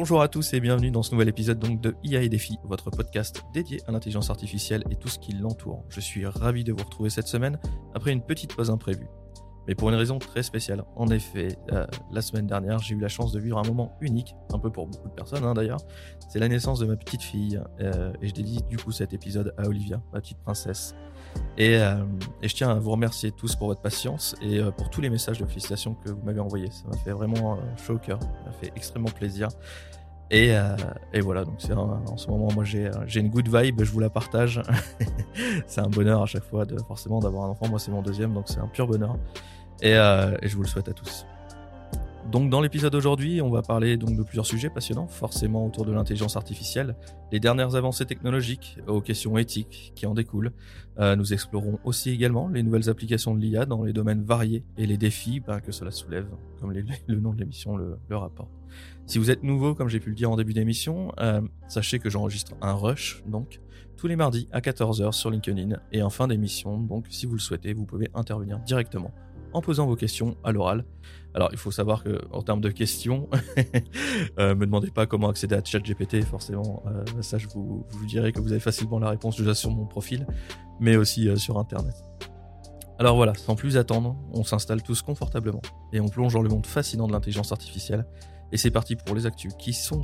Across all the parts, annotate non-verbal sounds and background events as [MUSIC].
Bonjour à tous et bienvenue dans ce nouvel épisode donc de IA et Défi, votre podcast dédié à l'intelligence artificielle et tout ce qui l'entoure. Je suis ravi de vous retrouver cette semaine après une petite pause imprévue. Mais pour une raison très spéciale. En effet, euh, la semaine dernière, j'ai eu la chance de vivre un moment unique, un peu pour beaucoup de personnes hein, d'ailleurs. C'est la naissance de ma petite fille euh, et je dédie du coup cet épisode à Olivia, ma petite princesse. Et, euh, et, je tiens à vous remercier tous pour votre patience et euh, pour tous les messages de félicitations que vous m'avez envoyés. Ça m'a fait vraiment euh, chaud au cœur, ça m'a fait extrêmement plaisir. Et, voilà, donc c'est en ce moment, moi j'ai une good vibe, je vous la partage. [LAUGHS] c'est un bonheur à chaque fois de forcément d'avoir un enfant. Moi c'est mon deuxième, donc c'est un pur bonheur. Et je vous le souhaite à tous. Donc dans l'épisode d'aujourd'hui, on va parler donc de plusieurs sujets passionnants, forcément autour de l'intelligence artificielle, les dernières avancées technologiques aux questions éthiques qui en découlent. Euh, nous explorons aussi également les nouvelles applications de l'IA dans les domaines variés et les défis ben, que cela soulève, comme [LAUGHS] le nom de l'émission le, le, rapporte. Si vous êtes nouveau, comme j'ai pu le dire en début d'émission, euh, sachez que j'enregistre un rush, donc tous les mardis à 14h sur LinkedIn et en fin d'émission. Donc si vous le souhaitez, vous pouvez intervenir directement en posant vos questions à l'oral. Alors, il faut savoir que en termes de questions, [LAUGHS] euh, me demandez pas comment accéder à ChatGPT, forcément. Euh, ça, je vous, dirai que vous avez facilement la réponse déjà sur mon profil, mais aussi euh, sur Internet. Alors voilà, sans plus attendre, on s'installe tous confortablement et on plonge dans le monde fascinant de l'intelligence artificielle. Et c'est parti pour les actus qui sont,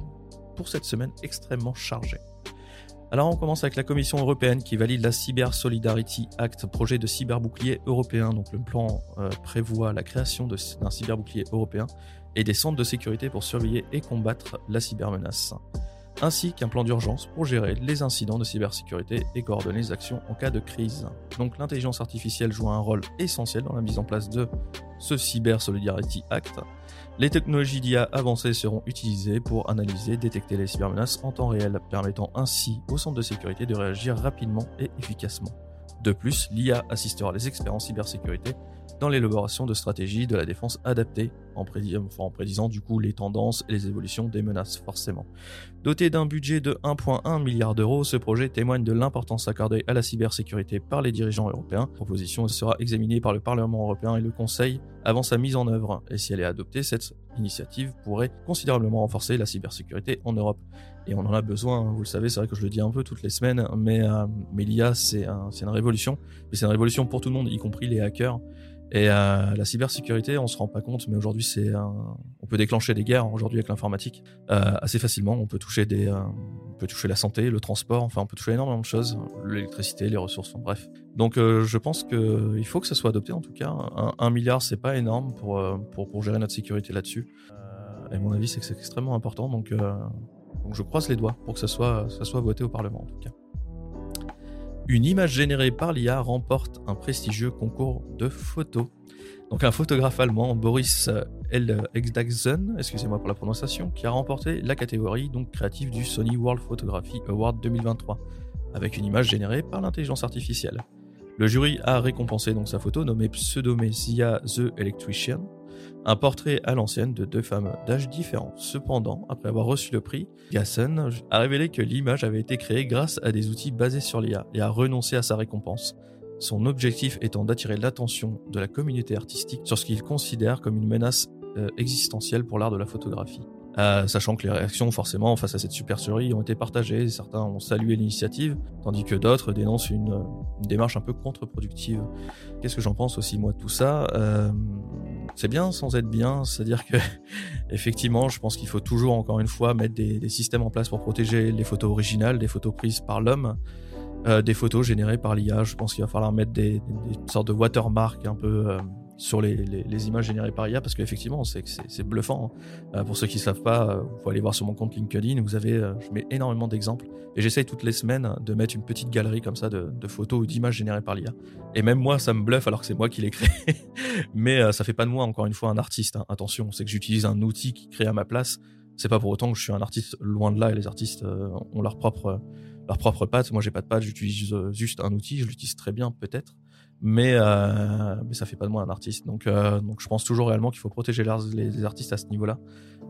pour cette semaine, extrêmement chargées. Alors on commence avec la Commission européenne qui valide la Cyber Solidarity Act, projet de cyberbouclier européen. Donc le plan euh, prévoit la création d'un cyberbouclier européen et des centres de sécurité pour surveiller et combattre la cybermenace, ainsi qu'un plan d'urgence pour gérer les incidents de cybersécurité et coordonner les actions en cas de crise. Donc l'intelligence artificielle joue un rôle essentiel dans la mise en place de ce Cyber Solidarity Act les technologies d'IA avancées seront utilisées pour analyser détecter les cybermenaces en temps réel, permettant ainsi aux centres de sécurité de réagir rapidement et efficacement. De plus, l'IA assistera les experts en cybersécurité dans l'élaboration de stratégies de la défense adaptées, en, prédisant du coup les tendances et les évolutions des menaces forcément. Doté d'un budget de 1,1 milliard d'euros, ce projet témoigne de l'importance accordée à la cybersécurité par les dirigeants européens. La proposition sera examinée par le Parlement européen et le Conseil avant sa mise en œuvre, et si elle est adoptée, cette initiative pourrait considérablement renforcer la cybersécurité en Europe. Et on en a besoin, hein. vous le savez, c'est vrai que je le dis un peu toutes les semaines, mais, euh, mais l'IA c'est un, une révolution, mais c'est une révolution pour tout le monde, y compris les hackers. Et euh, la cybersécurité, on se rend pas compte, mais aujourd'hui, c'est on peut déclencher des guerres aujourd'hui avec l'informatique euh, assez facilement. On peut toucher des, euh, on peut toucher la santé, le transport, enfin, on peut toucher énormément de choses, l'électricité, les ressources, bref. Donc, euh, je pense que il faut que ça soit adopté en tout cas. Un, un milliard, c'est pas énorme pour, euh, pour pour gérer notre sécurité là-dessus. Euh, et mon avis, c'est que c'est extrêmement important. Donc, donc, je croise les doigts pour que ça soit, ça soit voté au Parlement en tout cas. Une image générée par l'IA remporte un prestigieux concours de photos. Donc un photographe allemand, Boris Eldagsen, excusez-moi pour la prononciation, qui a remporté la catégorie donc créative du Sony World Photography Award 2023, avec une image générée par l'intelligence artificielle. Le jury a récompensé donc sa photo nommée Pseudomesia the Electrician, un portrait à l'ancienne de deux femmes d'âge différents. Cependant, après avoir reçu le prix, Gassen a révélé que l'image avait été créée grâce à des outils basés sur l'IA et a renoncé à sa récompense. Son objectif étant d'attirer l'attention de la communauté artistique sur ce qu'il considère comme une menace euh, existentielle pour l'art de la photographie. Euh, sachant que les réactions forcément face à cette supercherie ont été partagées, certains ont salué l'initiative, tandis que d'autres dénoncent une, démarche un peu contre-productive. Qu'est-ce que j'en pense aussi moi de tout ça? Euh, C'est bien sans être bien, c'est-à-dire que [LAUGHS] effectivement, je pense qu'il faut toujours encore une fois mettre des, des, systèmes en place pour protéger les photos originales, des photos prises par l'homme. Euh, des photos générées par l'IA, je pense qu'il va falloir mettre des, des, des sortes de watermarks un peu euh, sur les, les, les, images générées par IA parce qu'effectivement c'est c'est bluffant. Hein. Euh, pour ceux qui ne savent pas, euh, vous pouvez aller voir sur mon compte LinkedIn. Vous avez, euh, je mets énormément d'exemples et j'essaye toutes les semaines de mettre une petite galerie comme ça de, photos ou d'images générées par l'IA. Et même moi, ça me bluffe alors que c'est moi qui l'ai créé. [LAUGHS] Mais ça fait pas de moi encore une fois un artiste. Hein. Attention, c'est que j'utilise un outil qui crée à ma place. C'est pas pour autant que je suis un artiste loin de là et les artistes ont leur propre leur propre patte. Moi, j'ai pas de patte, j'utilise juste un outil, je l'utilise très bien peut-être mais euh, mais ça fait pas de moi un artiste. Donc euh, donc je pense toujours réellement qu'il faut protéger les, artistes à ce niveau-là.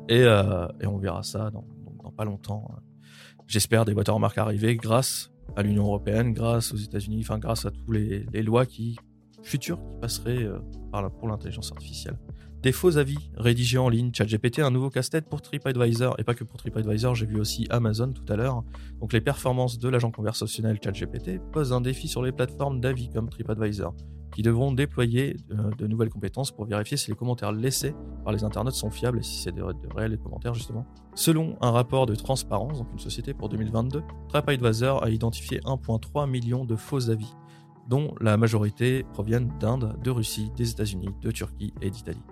Et euh, et on verra ça dans, dans pas longtemps. J'espère des watermarks arriver grâce à l'Union européenne, grâce aux États-Unis, enfin grâce à tous les, lois qui futur qui passerait par pour l'intelligence artificielle. Des faux avis rédigés en ligne, ChatGPT, un nouveau casse-tête pour TripAdvisor, et pas que pour TripAdvisor, j'ai vu aussi Amazon tout à l'heure. Donc les performances de l'agent conversationnel ChatGPT posent un défi sur les plateformes d'avis comme TripAdvisor, qui devront déployer euh, de nouvelles compétences pour vérifier si les commentaires laissés par les internautes sont fiables et si c'est de, réels commentaires justement. Selon un rapport de transparence, donc une société pour 2022, TripAdvisor a identifié 1,3 million de faux avis, dont la majorité proviennent d'Inde, de Russie, des États-Unis, de Turquie et d'Italie.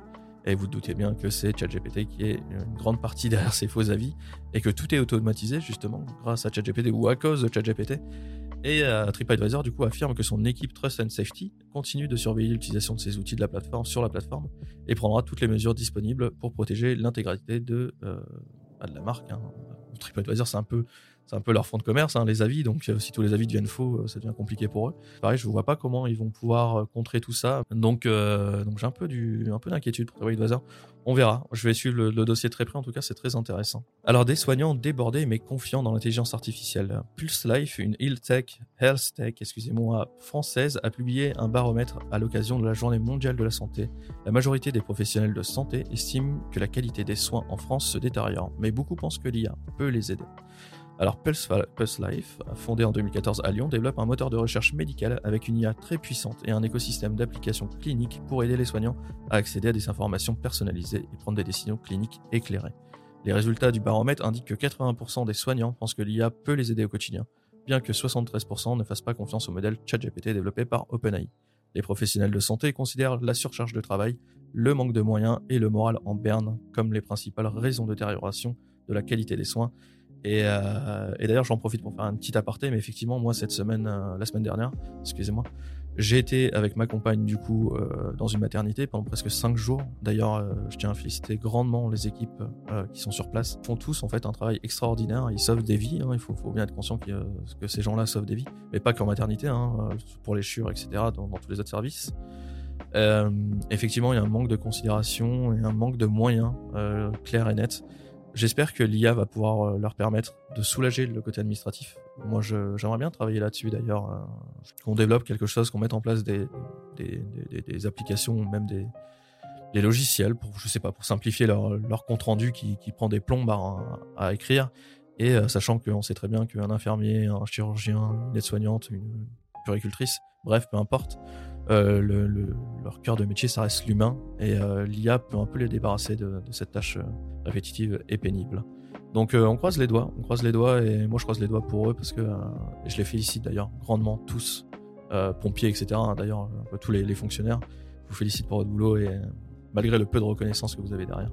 Et vous doutez bien que c'est ChatGPT qui est une grande partie derrière ces faux avis et que tout est automatisé justement grâce à ChatGPT ou à cause de ChatGPT. Et euh, TripAdvisor du coup affirme que son équipe Trust and Safety continue de surveiller l'utilisation de ces outils de la plateforme sur la plateforme et prendra toutes les mesures disponibles pour protéger l'intégralité de, euh, bah, de la marque. Hein. TripAdvisor c'est un peu c'est un peu leur fond de commerce, hein, les avis. Donc, euh, si tous les avis deviennent faux, euh, ça devient compliqué pour eux. Pareil, je ne vois pas comment ils vont pouvoir euh, contrer tout ça. Donc, donc j'ai un peu du, un peu d'inquiétude pour TripAdvisor. On verra. Je vais suivre le, dossier très près. En tout cas, c'est très intéressant. Alors, des soignants débordés mais confiants dans l'intelligence artificielle. Pulse Life, une health tech, health tech, excusez-moi, française, a publié un baromètre à l'occasion de la Journée mondiale de la santé. La majorité des professionnels de santé estiment que la qualité des soins en France se détériore, mais beaucoup pensent que l'IA peut les aider. Alors Pulse, Life, fondé en 2014 à Lyon, développe un moteur de recherche médicale avec une IA très puissante et un écosystème d'applications cliniques pour aider les soignants à accéder à des informations personnalisées et prendre des décisions cliniques éclairées. Les résultats du baromètre indiquent que 80% des soignants pensent que l'IA peut les aider au quotidien, bien que 73% ne fassent pas confiance au modèle ChatGPT développé par OpenAI. Les professionnels de santé considèrent la surcharge de travail, le manque de moyens et le moral en berne comme les principales raisons de détérioration de la qualité des soins euh, et, d'ailleurs, j'en profite pour faire un petit aparté, mais effectivement, moi, cette semaine, euh, la semaine dernière, excusez-moi, j'ai été avec ma compagne, du coup, euh, dans une maternité pendant presque 5 jours. D'ailleurs, je tiens à féliciter grandement les équipes qui sont sur place. Ils font tous, en fait, un travail extraordinaire. Ils sauvent des vies. Hein. Il faut, bien être conscient que, ces gens-là sauvent des vies. Mais pas qu'en maternité, hein, pour les chures, etc., dans, dans tous les autres services. effectivement, il y a un manque de considération et un manque de moyens clairs et nets. J'espère que l'IA va pouvoir euh, leur permettre de soulager le côté administratif. Moi, j'aimerais bien travailler là-dessus d'ailleurs, euh, qu'on développe quelque chose, qu'on mette en place des, applications, même des, logiciels pour, je sais pas, pour simplifier leur, compte rendu qui, prend des plombes à, à écrire. Et euh, sachant qu'on sait très bien qu'un infirmier, un chirurgien, une aide-soignante, une puricultrice, bref, peu importe, euh, le, leur cœur de métier, ça reste l'humain, et euh, l'IA peut un peu les débarrasser de, cette tâche euh, répétitive et pénible. Donc on croise les doigts, on croise les doigts, et moi je croise les doigts pour eux parce que je les félicite d'ailleurs grandement tous, pompiers, etc. Hein, d'ailleurs, tous les, les, fonctionnaires, je vous félicite pour votre boulot et malgré le peu de reconnaissance que vous avez derrière.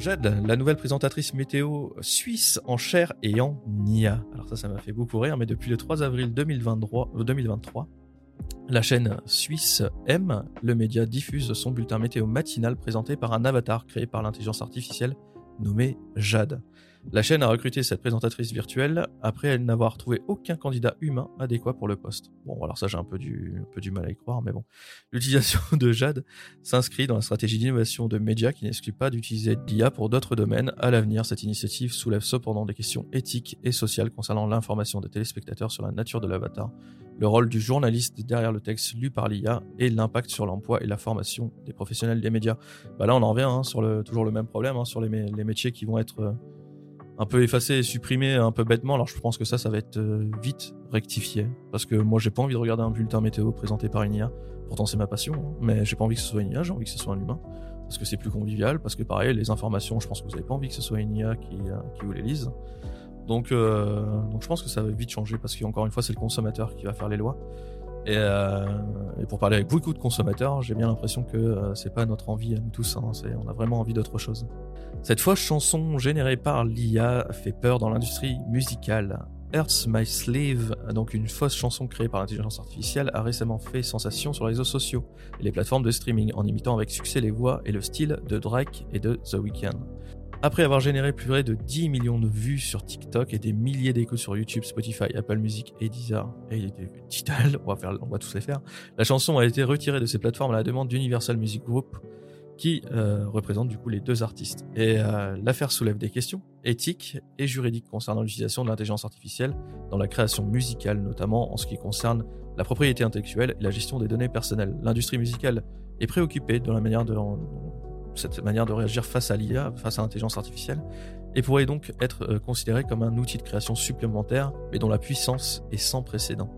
Jade, la nouvelle présentatrice météo suisse en chair et en NIA. Alors ça, ça m'a fait beaucoup rire, mais depuis le 3 avril 2023, 2023 la chaîne suisse M, le média diffuse son bulletin météo matinal présenté par un avatar créé par l'intelligence artificielle nommé Jade. La chaîne a recruté cette présentatrice virtuelle après n'avoir trouvé aucun candidat humain adéquat pour le poste. Bon, alors ça j'ai un peu du, un peu du mal à y croire, mais bon. L'utilisation [LAUGHS] de Jade s'inscrit dans la stratégie d'innovation de médias qui n'exclut pas d'utiliser l'IA pour d'autres domaines. À l'avenir, cette initiative soulève cependant des questions éthiques et sociales concernant l'information des téléspectateurs sur la nature de l'avatar le rôle du journaliste derrière le texte lu par l'IA et l'impact sur l'emploi et la formation des professionnels des médias. Bah là, on en revient hein, sur le, toujours le même problème, hein, sur les, les, métiers qui vont être euh, un peu effacés et supprimés un peu bêtement. Alors je pense que ça, ça va être euh, vite rectifié. Parce que moi, j'ai pas envie de regarder un bulletin météo présenté par une IA. Pourtant, c'est ma passion, hein. mais j'ai pas envie que ce soit une IA, j'ai envie que ce soit un humain. Parce que c'est plus convivial, parce que pareil, les informations, je pense que vous avez pas envie que ce soit une IA qui, euh, qui vous les lise. Donc, euh, donc je pense que ça va vite changer parce qu'encore une fois, c'est le consommateur qui va faire les lois. Et, euh, pour parler avec beaucoup de consommateurs, j'ai bien l'impression que euh, c'est pas notre envie à nous tous. Hein, on a vraiment envie d'autre chose. Cette fausse chanson générée par l'IA fait peur dans l'industrie musicale. Earth's My Slave, donc une fausse chanson créée par l'intelligence artificielle, a récemment fait sensation sur les réseaux sociaux et les plateformes de streaming en imitant avec succès les voix et le style de Drake et de The Weeknd. Après avoir généré plus de 10 millions de vues sur TikTok et des milliers d'écoutes sur YouTube, Spotify, Apple Music et Deezer, et Tidal, on va, faire, on va tous les faire, la chanson a été retirée de ces plateformes à la demande d'Universal Music Group, qui euh, représente du coup les deux artistes. Et euh, l'affaire soulève des questions éthiques et juridiques concernant l'utilisation de l'intelligence artificielle dans la création musicale, notamment en ce qui concerne la propriété intellectuelle et la gestion des données personnelles. L'industrie musicale est préoccupée de la manière de cette manière de réagir face à l'IA, face à l'intelligence artificielle, et pourrait donc être euh, considérée comme un outil de création supplémentaire, mais dont la puissance est sans précédent.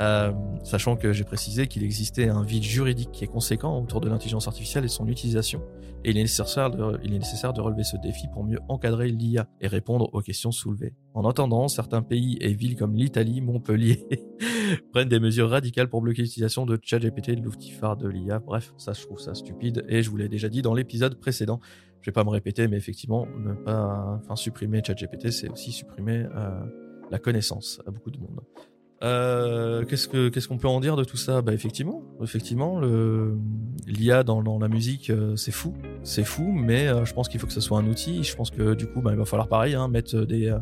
Euh, sachant que j'ai précisé qu'il existait un vide juridique qui est conséquent autour de l'intelligence artificielle et son utilisation, et il est, nécessaire de, relever ce défi pour mieux encadrer l'IA et répondre aux questions soulevées. En attendant, certains pays et villes comme l'Italie, Montpellier, [LAUGHS] prennent des mesures radicales pour bloquer l'utilisation de ChatGPT, de l'outil de l'IA. Bref, ça je trouve ça stupide, et je vous l'ai déjà dit dans l'épisode précédent. Je vais pas me répéter, mais effectivement, ne pas, enfin, supprimer ChatGPT, c'est aussi supprimer euh, la connaissance à beaucoup de monde. Euh, qu'est-ce que qu'est-ce qu'on peut en dire de tout ça? Bah effectivement, effectivement, l'IA dans, dans la musique, euh, c'est fou, c'est fou, mais euh, je pense qu'il faut que ce soit un outil. Je pense que du coup, bah, il va falloir pareil, hein, mettre des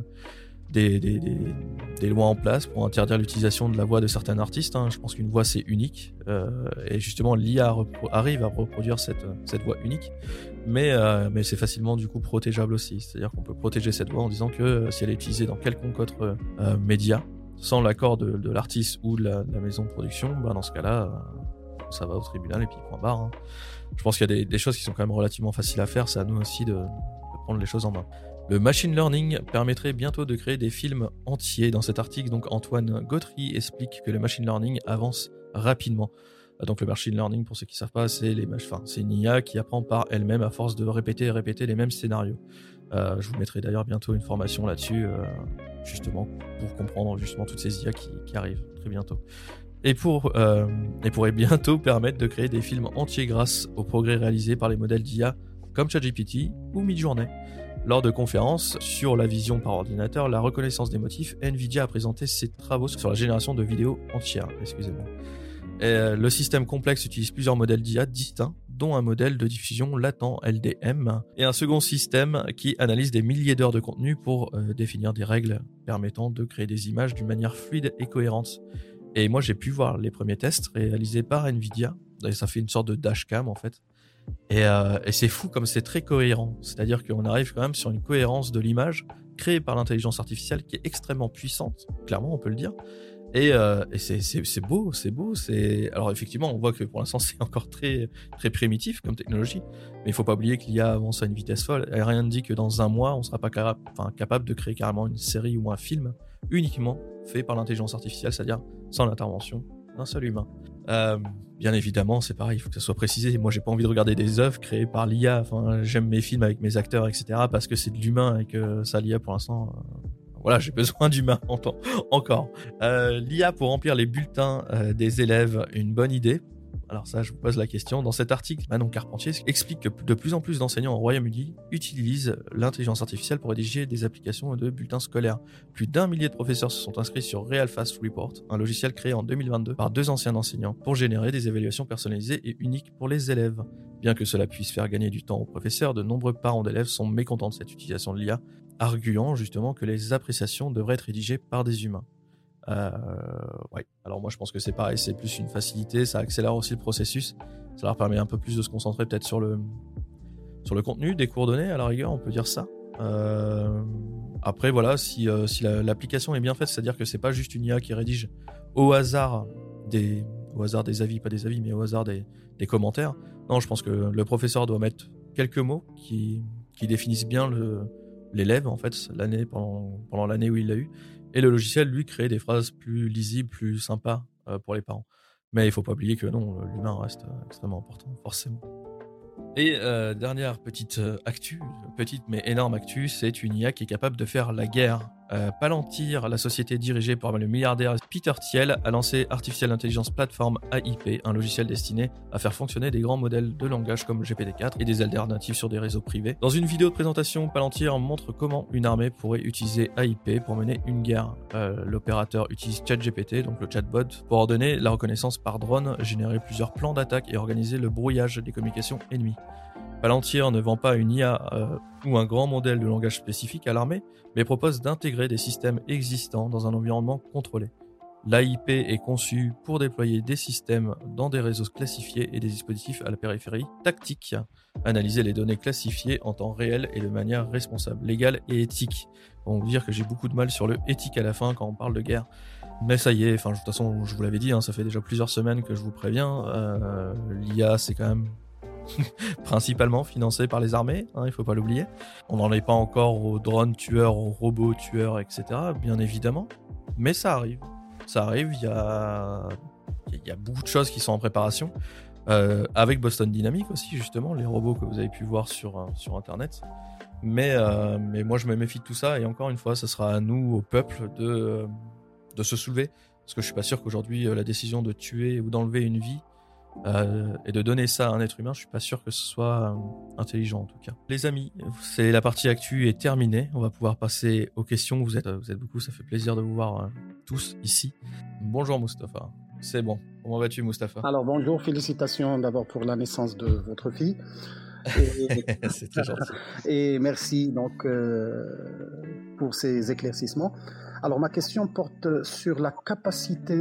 des, des, des, des, lois en place pour interdire l'utilisation de la voix de certains artistes. Hein. Je pense qu'une voix c'est unique et justement l'IA arrive à reproduire cette cette voix unique, mais mais c'est facilement du coup protégeable aussi. C'est-à-dire qu'on peut protéger cette voix en disant que si elle est utilisée dans quelconque autre média sans l'accord de, l'artiste ou de la, maison de production, bah dans ce cas-là, euh, ça va au tribunal et puis point barre. Hein. Je pense qu'il y a des, choses qui sont quand même relativement faciles à faire, c'est à nous aussi de, prendre les choses en main. Le machine learning permettrait bientôt de créer des films entiers. Dans cet article, donc Antoine Gautry explique que le machine learning avance rapidement. Donc le machine learning, pour ceux qui ne savent pas, c'est les, enfin, c'est une IA qui apprend par elle-même à force de répéter et répéter les mêmes scénarios. Euh, je vous mettrai d'ailleurs bientôt une formation là-dessus, euh, justement, pour comprendre justement toutes ces IA qui, arrivent très bientôt. Et, pour, euh, et pourrait bientôt permettre de créer des films entiers grâce aux progrès réalisés par les modèles d'IA comme ChatGPT ou Midjourney. Lors de conférences sur la vision par ordinateur, la reconnaissance des motifs, Nvidia a présenté ses travaux sur la génération de vidéos entières. Excusez-moi. le système complexe utilise plusieurs modèles d'IA distincts dont un modèle de diffusion latent LDM, et un second système qui analyse des milliers d'heures de contenu pour euh, définir des règles permettant de créer des images d'une manière fluide et cohérente. Et moi j'ai pu voir les premiers tests réalisés par Nvidia, et ça fait une sorte de dashcam en fait. Et, euh, et c'est fou comme c'est très cohérent, c'est-à-dire qu'on arrive quand même sur une cohérence de l'image créée par l'intelligence artificielle qui est extrêmement puissante, clairement on peut le dire, et, euh, c'est beau, c'est beau. Alors effectivement, on voit que pour l'instant [LAUGHS] c'est encore très très primitif comme technologie, mais il faut pas oublier qu'il y a avance à une vitesse folle. Et rien ne dit que dans un mois, on sera pas capable de créer carrément une série ou un film uniquement fait par l'intelligence artificielle, c'est-à-dire sans l'intervention d'un seul humain. Euh, bien évidemment, c'est pareil, il faut que ça soit précisé. Moi, j'ai pas envie de regarder des œuvres créées par l'IA. Enfin, j'aime mes films avec mes acteurs, etc. Parce que c'est de l'humain et que ça, l'IA, pour l'instant, euh, voilà, j'ai besoin d'humains [LAUGHS] encore. Euh, L'IA pour remplir les bulletins euh, des élèves, une bonne idée. Alors ça, je vous pose la question. Dans cet article, Manon Carpentier explique que de plus en plus d'enseignants au Royaume-Uni utilisent l'intelligence artificielle pour rédiger des applications de bulletins scolaires. Plus d'un millier de professeurs se sont inscrits sur Real Fast Report, un logiciel créé en 2022 par deux anciens enseignants pour générer des évaluations personnalisées et uniques pour les élèves. Bien que cela puisse faire gagner du temps aux professeurs, de nombreux parents d'élèves sont mécontents de cette utilisation de l'IA arguant justement que les appréciations devraient être rédigées par des humains. Euh, ouais. Alors moi je pense que c'est pareil, c'est plus une facilité, ça accélère aussi le processus, ça leur permet un peu plus de se concentrer peut-être sur le sur le contenu des coordonnées à la rigueur, on peut dire ça. Euh, après voilà, si, euh, si l'application est bien faite, c'est-à-dire que c'est pas juste une IA qui rédige au hasard des au hasard des avis, pas des avis, mais au hasard des, des commentaires. Non, je pense que le professeur doit mettre quelques mots qui, qui définissent bien le, l'élève en fait l'année pendant, pendant l'année où il l'a eu. Et le logiciel lui crée des phrases plus lisibles plus sympas euh, pour les parents. Mais il faut pas oublier que non l'humain reste euh, extrêmement important forcément. Et euh, dernière petite actu, petite mais énorme actu, c'est une IA qui est capable de faire la guerre euh, Palantir, la société dirigée par le milliardaire Peter Thiel, a lancé Artificial Intelligence Platform AIP, un logiciel destiné à faire fonctionner des grands modèles de langage comme GPT-4 et des alternatives sur des réseaux privés. Dans une vidéo de présentation, Palantir montre comment une armée pourrait utiliser AIP pour mener une guerre. Euh, l'opérateur utilise ChatGPT, donc le chatbot, pour ordonner la reconnaissance par drone, générer plusieurs plans d'attaque et organiser le brouillage des communications ennemies. Palantir ne vend pas une IA euh, ou un grand modèle de langage spécifique à l'armée, mais propose d'intégrer des systèmes existants dans un environnement contrôlé. L'AIP est conçu pour déployer des systèmes dans des réseaux classifiés et des dispositifs à la périphérie tactique, analyser les données classifiées en temps réel et de manière responsable, légale et éthique. On va dire que j'ai beaucoup de mal sur le éthique à la fin quand on parle de guerre. Mais ça y est, enfin de toute façon, je vous l'avais dit, hein, ça fait déjà plusieurs semaines que je vous préviens. Euh, L'IA, c'est quand même [LAUGHS] principalement financé par les armées, hein, il faut pas l'oublier. On n'en est pas encore aux drones tueurs, aux robots tueurs, etc. Bien évidemment, mais ça arrive. Ça arrive. Il y a, y a beaucoup de choses qui sont en préparation. Euh, avec Boston Dynamics aussi, justement, les robots que vous avez pu voir sur, euh, sur Internet. Mais, euh, mais moi, je me méfie de tout ça. Et encore une fois, ce sera à nous, au peuple, de, de se soulever. Parce que je suis pas sûr qu'aujourd'hui, la décision de tuer ou d'enlever une vie et de donner ça à un être humain, je suis pas sûr que ce soit intelligent en tout cas. Les amis, c'est la partie actu est terminée. On va pouvoir passer aux questions. Vous êtes, vous êtes beaucoup, ça fait plaisir de vous voir tous ici. Bonjour Mustapha. C'est bon. Comment vas-tu, Mustapha? Alors, bonjour. Félicitations d'abord pour la naissance de votre fille. [LAUGHS] C'est très gentil. Et merci donc euh, pour ces éclaircissements. Alors, ma question porte sur la capacité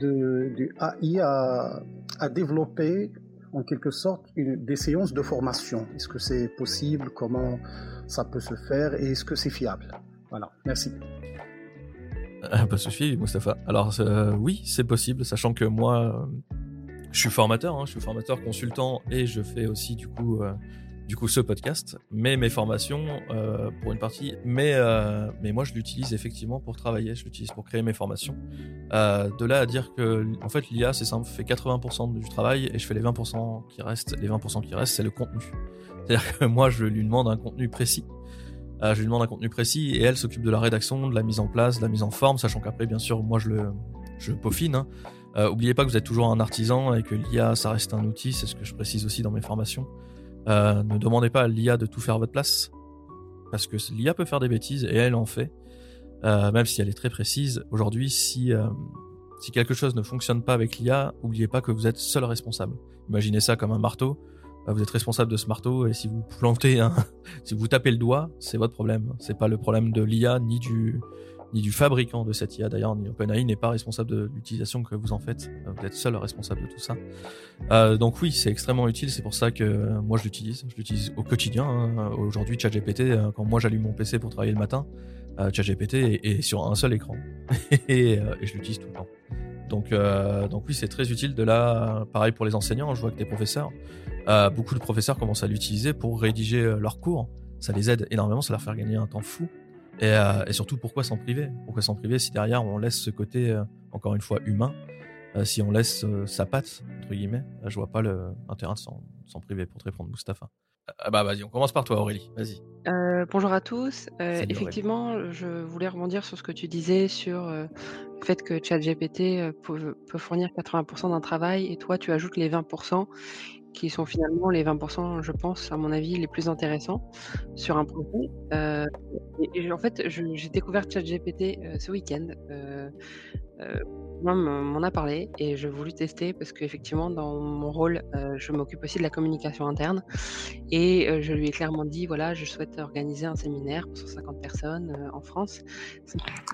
de, du AI à, à développer en quelque sorte une, des séances de formation. Est-ce que c'est possible? Comment ça peut se faire? Et est-ce que c'est fiable? Voilà, merci. Pas de souci, Mustapha. Alors euh, oui, c'est possible, sachant que moi, euh, je suis formateur, hein, je suis formateur consultant et je fais aussi du coup, euh, du coup ce podcast. Mais mes formations, pour une partie, mais mais moi je l'utilise effectivement pour travailler, je l'utilise pour créer mes formations. de là à dire que en fait l'IA c'est simple, fait 80% du travail et je fais les 20% qui restent. Les 20% qui restent, c'est le contenu. C'est-à-dire que moi je lui demande un contenu précis euh, je lui demande un contenu précis et elle s'occupe de la rédaction, de la mise en place, de la mise en forme, sachant qu'après, bien sûr, moi je le, je peaufine. Hein. Euh, oubliez pas que vous êtes toujours un artisan et que l'IA, ça reste un outil, c'est ce que je précise aussi dans mes formations. Euh, ne demandez pas à l'IA de tout faire à votre place, parce que l'IA peut faire des bêtises et elle en fait, même si elle est très précise. Aujourd'hui, si, si quelque chose ne fonctionne pas avec l'IA, oubliez pas que vous êtes seul responsable. Imaginez ça comme un marteau. Vous êtes responsable de ce marteau et si vous plantez [LAUGHS] si vous tapez le doigt, c'est votre problème. C'est pas le problème de l'IA ni du, ni du fabricant de cette IA. D'ailleurs, OpenAI n'est pas responsable de l'utilisation que vous en faites. Vous êtes seul responsable de tout ça. Euh, donc oui, c'est extrêmement utile. C'est pour ça que moi je l'utilise. Je l'utilise au quotidien. Hein. Aujourd'hui, ChatGPT, euh, quand moi j'allume mon PC pour travailler le matin, euh, ChatGPT est, sur un seul écran [LAUGHS] et, euh, je l'utilise tout le temps. Donc, euh, donc oui, c'est très utile. De là, pareil pour les enseignants, je vois que des professeurs, euh, beaucoup de professeurs commencent à l'utiliser pour rédiger euh, leurs cours. Ça les aide énormément, ça leur fait gagner un temps fou. Et, euh, et surtout, pourquoi s'en priver? Pourquoi s'en priver si derrière on laisse ce côté, euh, encore une fois, humain Si on laisse sa patte, entre guillemets, je vois pas l'intérêt de s'en priver pour te répondre, Mustapha. Ah bah vas-y, on commence par toi Aurélie, vas-y. Euh, bonjour à tous. Euh, effectivement, je voulais rebondir sur ce que tu disais sur euh, le fait que ChatGPT peut, peut fournir 80% d'un travail et toi tu ajoutes les 20% qui sont finalement les 20%, je pense, à mon avis, les plus intéressants sur un projet. et, en fait, j'ai découvert ChatGPT ce week-end m'en a parlé et je voulu tester parce qu'effectivement, dans mon rôle, euh, je m'occupe aussi de la communication interne et euh, je lui ai clairement dit, voilà, je souhaite organiser un séminaire pour 150 personnes euh, en France.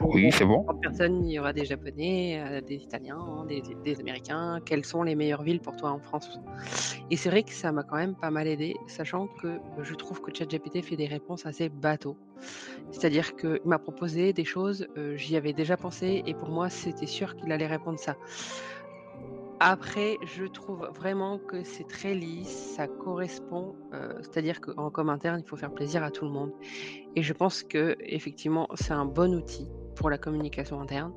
Oui, c'est bon. 150 personnes, il y aura des Japonais, des Italiens, des, des, Américains. Quelles sont les meilleures villes pour toi en France? Et c'est vrai que ça m'a quand même pas mal aidé, sachant que je trouve que ChatGPT fait des réponses assez bateaux. C'est-à-dire qu'il m'a proposé des choses, j'y avais déjà pensé et pour moi, c'était sûr qu'il allait répondre ça. Après, je trouve vraiment que c'est très lisse, ça correspond, euh, c'est-à-dire qu'en com interne, il faut faire plaisir à tout le monde. Et je pense que effectivement, c'est un bon outil pour la communication interne.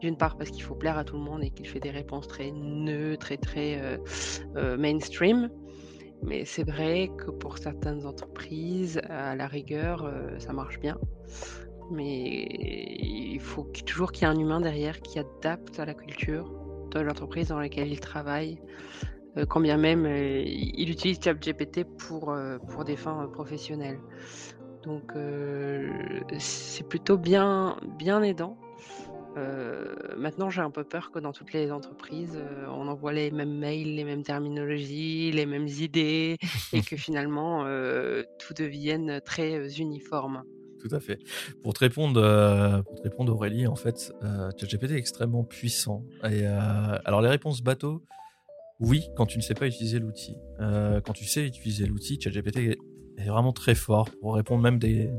D'une part parce qu'il faut plaire à tout le monde et qu'il fait des réponses très neutres, très très euh, euh, mainstream. Mais c'est vrai que pour certaines entreprises, à la rigueur, ça marche bien mais il faut toujours qu'il y ait un humain derrière qui adapte à la culture de l'entreprise dans laquelle il travaille. Euh, quand bien même euh, il utilise ChatGPT pour, euh, pour des fins professionnelles. Donc c'est plutôt bien, bien aidant. Maintenant, j'ai un peu peur que dans toutes les entreprises, on envoie les mêmes mails, les mêmes terminologies, les mêmes idées, et que [LAUGHS] finalement, tout devienne très uniforme tout à fait. Pour te répondre, pour te répondre Aurélie, en fait, ChatGPT est extrêmement puissant. Et alors les réponses bateau, oui, quand tu ne sais pas utiliser l'outil. Quand tu sais utiliser l'outil, ChatGPT est vraiment très fort pour répondre même des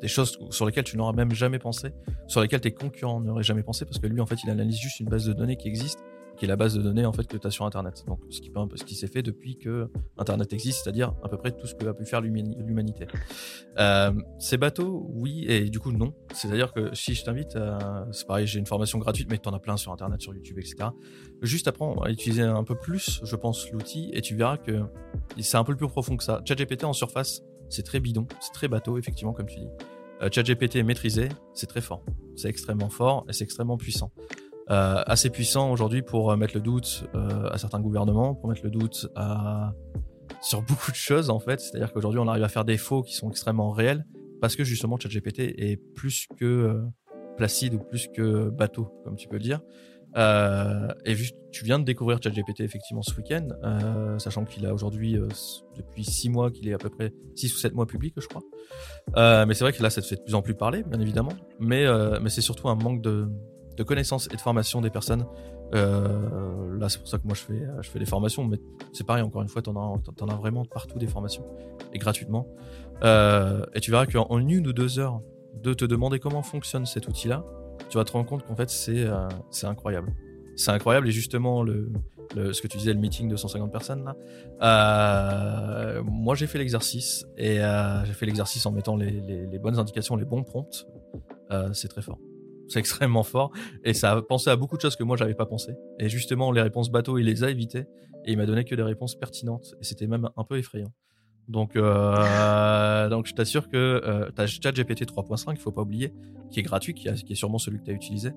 des choses sur lesquelles tu n'auras même jamais pensé, sur lesquelles tes concurrents n'auraient jamais pensé, parce que lui, en fait, il analyse juste une base de données qui existe, qui est la base de données en fait que tu as sur Internet. Donc, ce qui, ce qui s'est fait depuis que Internet existe, c'est-à-dire à peu près tout ce que a pu faire l'humanité. Euh, ces bateaux, oui, et du coup, non. C'est-à-dire que si je t'invite, c'est pareil, j'ai une formation gratuite, mais tu en as plein sur Internet, sur YouTube, etc. Juste apprends à utiliser un peu plus, je pense, l'outil, et tu verras que c'est un peu plus profond que ça. ChatGPT en surface, c'est très bidon, c'est très bateau, effectivement, comme tu dis. Euh, ChatGPT maîtrisé, c'est très fort. C'est extrêmement fort et c'est extrêmement puissant. Euh, assez puissant aujourd'hui pour euh, mettre le doute euh, à certains gouvernements, pour mettre le doute à... sur [LAUGHS] beaucoup de choses en fait. C'est-à-dire qu'aujourd'hui on arrive à faire des faux qui sont extrêmement réels parce que justement ChatGPT est plus que placide ou plus que bateau, comme tu peux le dire. Euh, et vu tu viens de découvrir ChatGPT effectivement ce week-end, euh, sachant qu'il a aujourd'hui euh, depuis 6 mois qu'il est à peu près 6 ou 7 mois public, je crois. mais c'est vrai que là, ça te fait de plus en plus parler, bien évidemment. Mais, mais c'est surtout un manque de, de connaissances et de formation des personnes. là, c'est pour ça que moi je fais, je fais des formations, mais c'est pareil, encore une fois, t'en as, en as vraiment partout des formations et gratuitement. et tu verras qu'en une ou deux heures de te demander comment fonctionne cet outil-là, tu vas te rendre compte qu'en fait, c'est euh, incroyable. C'est incroyable et justement, le, ce que tu disais, le meeting de 150 personnes là, euh, moi j'ai fait l'exercice et euh, j'ai fait l'exercice en mettant les, les, bonnes indications, les bons prompts. c'est très fort. C'est [LAUGHS] extrêmement fort et ça a pensé à beaucoup de choses que moi j'avais pas pensé. Et justement, les réponses bateau, il les a évitées et il m'a donné que des réponses pertinentes et c'était même un peu effrayant. Donc, euh, [LAUGHS] donc je t'assure que euh, tu as ChatGPT 3.5, il faut pas oublier, qui est gratuit, qui, est sûrement celui que tu as utilisé.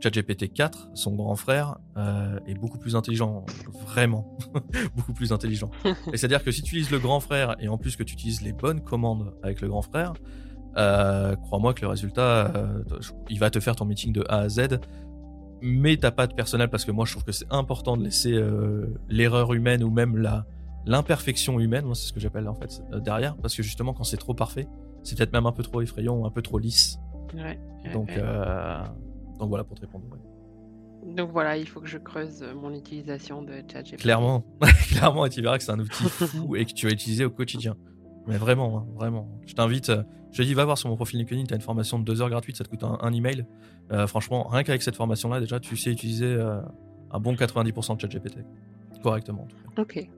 ChatGPT 4, son grand frère, euh, est beaucoup plus intelligent, vraiment, [LAUGHS] beaucoup plus intelligent. [LAUGHS] Et c'est-à-dire que si tu utilises le grand frère et en plus que tu utilises les bonnes commandes avec le grand frère, euh, crois-moi que le résultat, euh, il va te faire ton meeting de A à Z. Mais t'as pas de personnel parce que moi je trouve que c'est important de laisser euh, l'erreur humaine ou même la, l'imperfection humaine, moi c'est ce que j'appelle en fait euh, derrière, parce que justement quand c'est trop parfait, c'est peut-être même un peu trop effrayant ou un peu trop lisse. Ouais, donc, Euh, donc voilà pour te répondre. Donc voilà, il faut que je creuse euh, mon utilisation de ChatGPT. Clairement, [LAUGHS] clairement, et tu verras que c'est un outil [LAUGHS] fou et que tu vas utiliser au quotidien. Mais vraiment, hein, vraiment. Je t'invite, je te dis, va voir sur mon profil LinkedIn, tu as une formation de deux heures gratuite, ça te coûte un, email. franchement, rien qu'avec cette formation-là, déjà, tu sais utiliser un bon 90% de ChatGPT. Correctement. En tout cas. Ok.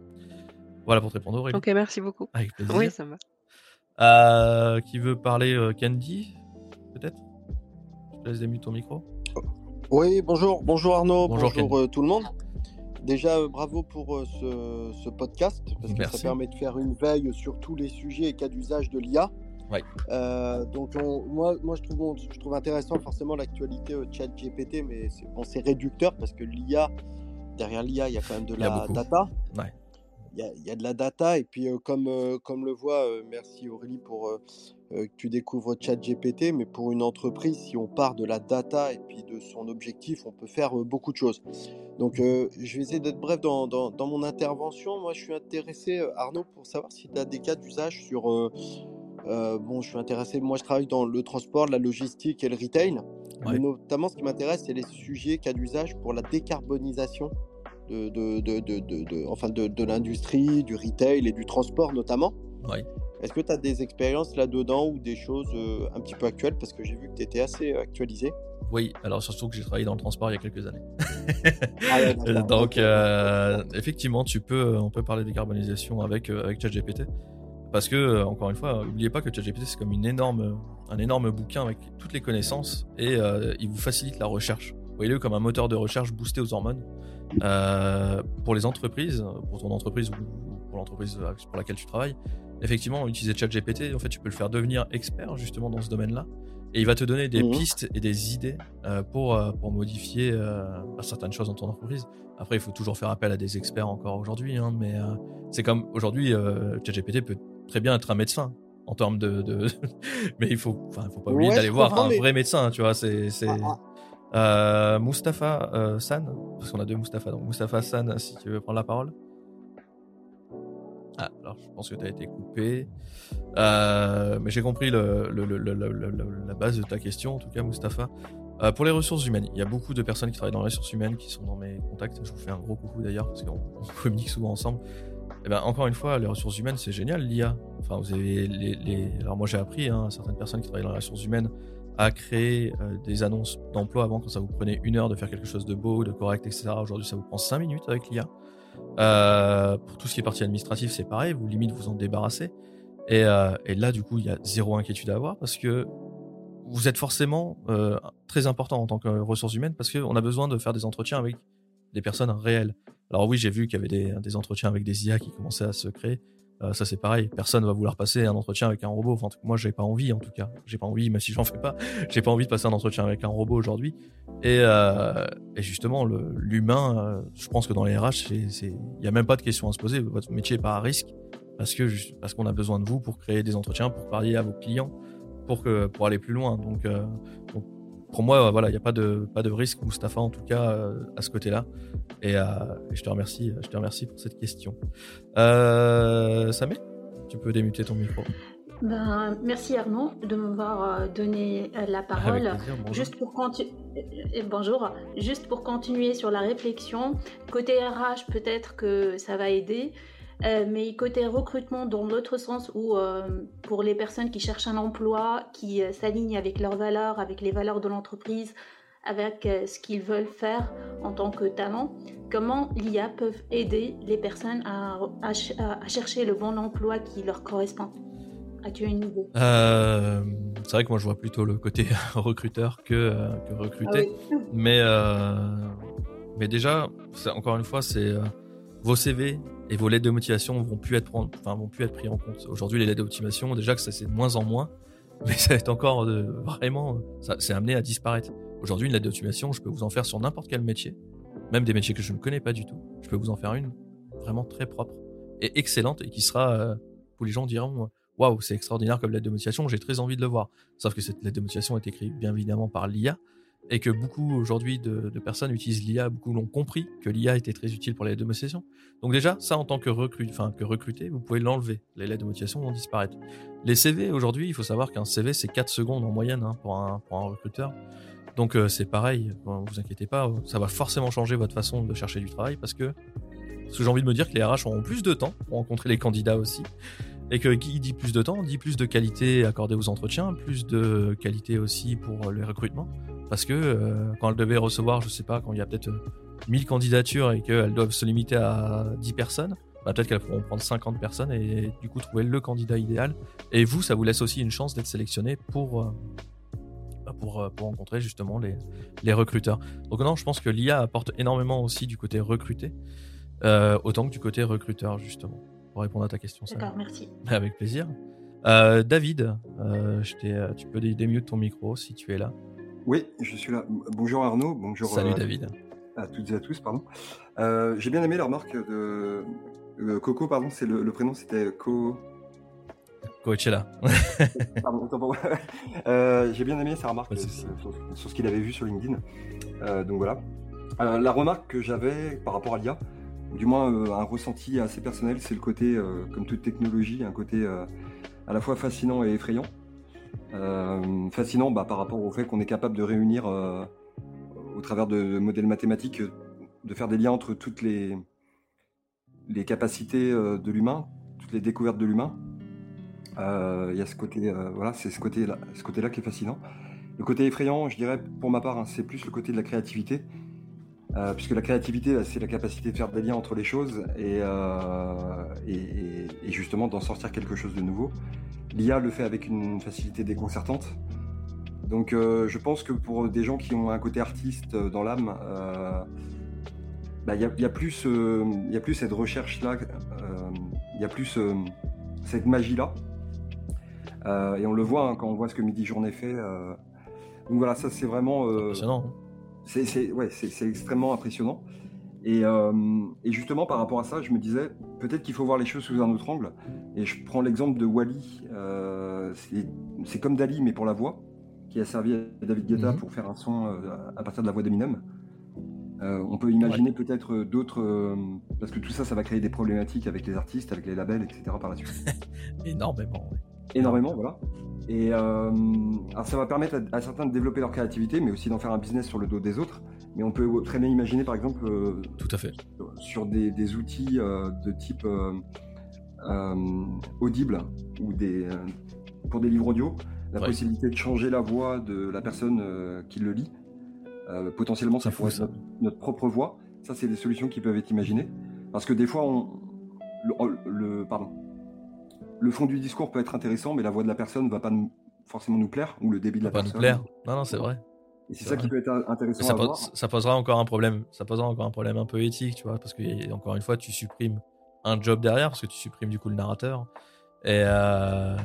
Voilà pour te répondre, Aurélie. Ok, merci beaucoup. Avec plaisir. Oui, ça va. Euh, qui veut parler euh, Candy Peut-être? Je te laisse démuter ton micro. Oui, bonjour, bonjour Arnaud, bonjour, euh, tout le monde. Déjà, bravo pour ce, podcast, parce que ça permet de faire une veille sur tous les sujets et cas d'usage de l'IA. Ouais. donc moi, moi je, trouve, je trouve intéressant forcément l'actualité chat GPT, mais c'est bon, réducteur parce que l'IA, derrière l'IA, il y a quand même de la data. Ouais il y, a de la data. Et puis, comme, comme le voit, merci Aurélie pour que tu découvres ChatGPT, mais pour une entreprise, si on part de la data et puis de son objectif, on peut faire beaucoup de choses. Donc, je vais essayer d'être bref dans, dans, mon intervention. Moi, je suis intéressé, Arnaud, pour savoir si tu as des cas d'usage sur. bon, je suis intéressé, moi je travaille dans le transport, la logistique et le retail. Mais notamment, ce qui m'intéresse, c'est les sujets cas d'usage pour la décarbonisation de, de, de, de enfin de, l'industrie, du retail et du transport notamment. Est-ce que tu as des expériences là-dedans ou des choses euh, un petit peu actuelles? Parce que j'ai vu que tu étais assez actualisé. Oui, alors surtout que j'ai travaillé dans le transport il y a quelques années. Ah [LAUGHS] Donc, euh, effectivement, tu peux, euh, on peut parler de décarbonisation avec, avec ChatGPT. Parce que, encore une fois, n'oubliez pas que ChatGPT, c'est comme une énorme, un énorme bouquin avec toutes les connaissances et il vous facilite la recherche. Voyez-le comme un moteur de recherche boosté aux hormones. Euh, pour les entreprises, pour ton entreprise ou pour l'entreprise pour laquelle tu travailles, effectivement, utiliser ChatGPT, en fait, tu peux le faire devenir expert justement dans ce domaine-là. Et il va te donner des mhm. pistes et des idées euh, pour, euh, pour modifier bah, certaines choses dans ton entreprise. Après, il faut toujours faire appel à des experts encore aujourd'hui, hein, mais c'est comme aujourd'hui, ChatGPT peut très bien être un médecin en termes de, [LAUGHS] mais il faut faut pas oublier d'aller voir un vrai médecin tu vois c'est ah, ah. Euh, Mustapha euh, San, parce qu'on a deux Mustapha, donc Mustapha San, si tu veux prendre la parole. Ah, alors je pense que tu as été coupé. Euh, mais j'ai compris la base de ta question, en tout cas, Mustapha. pour les ressources humaines, il y a beaucoup de personnes qui travaillent dans les ressources humaines qui sont dans mes contacts. Je vous fais un gros coucou d'ailleurs, parce qu'on [LAUGHS] communique souvent ensemble. eh ben, encore une fois, les ressources humaines, c'est génial, l'IA. Enfin, Alors moi, j'ai appris, hein, certaines personnes qui travaillent dans les ressources humaines, à créer euh, des annonces d'emploi avant, quand ça vous prenait une heure de faire quelque chose de beau, de correct, etc. Aujourd'hui, ça vous prend cinq minutes avec l'IA. Euh, pour tout ce qui est partie administrative, c'est pareil, vous limite vous en débarrassez. Et, euh, et là, du coup, il y a zéro inquiétude à avoir parce que vous êtes forcément très important en tant que ressources humaines parce qu'on a besoin de faire des entretiens avec des personnes réelles. Alors oui, j'ai vu qu'il y avait des, entretiens avec des IA qui commençaient à se créer. Euh, ça c'est pareil, personne va vouloir passer un entretien avec un robot. Enfin, moi, j'ai pas envie en tout cas. J'ai pas envie, même si j'en fais pas, [LAUGHS] j'ai pas envie de passer un entretien avec un robot aujourd'hui. Et, euh, et, justement, l'humain, euh, je pense que dans les RH, il y a même pas de question à se poser. Votre métier est pas à risque parce que parce qu'on a besoin de vous pour créer des entretiens, pour parler à vos clients, pour que pour aller plus loin. Donc, euh, donc pour moi, voilà, il n'y a pas de, pas de risque, Mustapha, en tout cas, euh, à ce côté-là. Et, euh, je te remercie, je te remercie pour cette question. Euh, Samé, tu peux démuter ton micro. Ben, merci Arnaud de m'avoir euh, donné la parole. Juste pour bonjour. Juste pour continuer sur la réflexion, côté RH, peut-être que ça va aider. Euh, mais côté recrutement, dans l'autre sens où euh, pour les personnes qui cherchent un emploi, qui euh, s'alignent avec leurs valeurs, avec les valeurs de l'entreprise, avec ce qu'ils veulent faire en tant que talent, comment l'IA peut aider les personnes à, à, chercher le bon emploi qui leur correspond? As-tu une idée? C'est vrai que moi je vois plutôt le côté [LAUGHS] recruteur que, que recruter. Ah mais, mais déjà, encore une fois, c'est vos CV, et vos lettres de motivation vont plus être, enfin, vont plus être pris en compte. Aujourd'hui, les lettres de motivation, déjà que ça c'est de moins en moins, [LAUGHS] mais ça être encore de, vraiment, ça c'est amené à disparaître. Aujourd'hui, une lettre de motivation, je peux vous en faire sur n'importe quel métier, même des métiers que je ne connais pas du tout. Je peux vous en faire une vraiment très propre et excellente et qui sera, euh, où les gens diront, waouh, c'est extraordinaire comme lettre de motivation, j'ai très envie de le voir. Sauf que cette lettre de motivation est écrite bien évidemment par l'IA et que beaucoup aujourd'hui de, personnes utilisent l'IA, beaucoup l'ont compris que l'IA était très utile pour les lettres de motivation. Donc déjà, ça en tant que, recrut, enfin, que recruté, vous pouvez l'enlever. Les lettres de motivation vont disparaître. Les CV, aujourd'hui, il faut savoir qu'un CV, c'est 4 secondes en moyenne hein, pour, un, pour, un, recruteur. Donc euh, c'est pareil, vous inquiétez pas, ça va forcément changer votre façon de chercher du travail parce que, parce que j'ai envie de me dire que les RH auront plus de temps pour rencontrer les candidats aussi. Et que qui dit plus de temps, dit plus de qualité accordée aux entretiens, plus de qualité aussi pour les recrutements. Parce que euh, quand elles devaient recevoir, je sais pas, quand il y a peut-être 1000 euh, candidatures et qu'elles doivent se limiter à 10 personnes, bah peut-être qu'elles pourront prendre 50 personnes et du coup trouver le candidat idéal. Et vous, ça vous laisse aussi une chance d'être sélectionné pour, euh, bah, pour, pour rencontrer justement les, les recruteurs. Donc non, je pense que l'IA apporte énormément aussi du côté recruté, autant que du côté recruteur justement. Pour répondre à ta question. D'accord, merci. [LAUGHS] Avec plaisir. David, je tu peux démute ton micro si tu es là. Oui, je suis là. Bonjour Arnaud, bonjour Salut euh, David. à toutes et à tous, pardon. Euh, j'ai bien aimé la remarque de euh, Coco, pardon, c'est le, prénom, c'était Co. Coachella. [LAUGHS] pardon, [LAUGHS] j'ai bien aimé sa remarque sur, ce qu'il avait vu sur LinkedIn. donc voilà. la remarque que j'avais par rapport à l'IA, du moins un ressenti assez personnel, c'est le côté, comme toute technologie, un côté à la fois fascinant et effrayant. Euh, fascinant bah, par rapport au fait qu'on est capable de réunir euh, au travers de, modèles mathématiques, de faire des liens entre toutes les, capacités euh, de l'humain, toutes les découvertes de l'humain. Il y a ce côté, voilà, c'est ce côté-là, ce côté-là qui est fascinant. Le côté effrayant, je dirais, pour ma part, hein, c'est plus le côté de la créativité. Puisque la créativité, c'est la capacité de faire des liens entre les choses et, et justement d'en sortir quelque chose de nouveau. L'IA le fait avec une facilité déconcertante. Donc euh, je pense que pour des gens qui ont un côté artiste euh, dans l'âme, euh, bah, il y, a, plus, y a plus cette recherche-là, il y a plus cette magie-là. et on le voit hein, quand on voit ce que Midi Journée fait. donc voilà, ça c'est vraiment... C'est ouais, extrêmement impressionnant. Et, et, justement, par rapport à ça, je me disais, peut-être qu'il faut voir les choses sous un autre angle. Et je prends l'exemple de Wally. Euh, c'est comme Dali, mais pour la voix, qui a servi à David Guetta mhm. pour faire un son euh, à partir de la voix d'Eminem. Euh, on peut imaginer peut-être d'autres. parce que tout ça, ça va créer des problématiques avec les artistes, avec les labels, etc. par la suite. [LAUGHS] Énormément, Énormément, voilà. Et alors ça va permettre à, certains de développer leur créativité, mais aussi d'en faire un business sur le dos des autres. mais on peut très bien imaginer par exemple Tout à fait. sur des, outils de type audible ou des, pour des livres audio, la possibilité de changer la voix de la personne qui le lit. potentiellement, ça pourrait être notre, propre voix. Ça, c'est des solutions qui peuvent être imaginées. Parce que des fois, on, le, pardon, le fond du discours peut être intéressant, mais la voix de la personne ne va pas forcément nous plaire, ou le débit de la personne. Pas nous plaire. Non, non, c'est vrai. Et c'est ça qui peut être intéressant ça, à voir. ça posera encore un problème. Ça posera encore un problème un peu éthique, tu vois, parce que encore une fois, tu supprimes un job derrière, parce que tu supprimes du coup le narrateur. Et euh,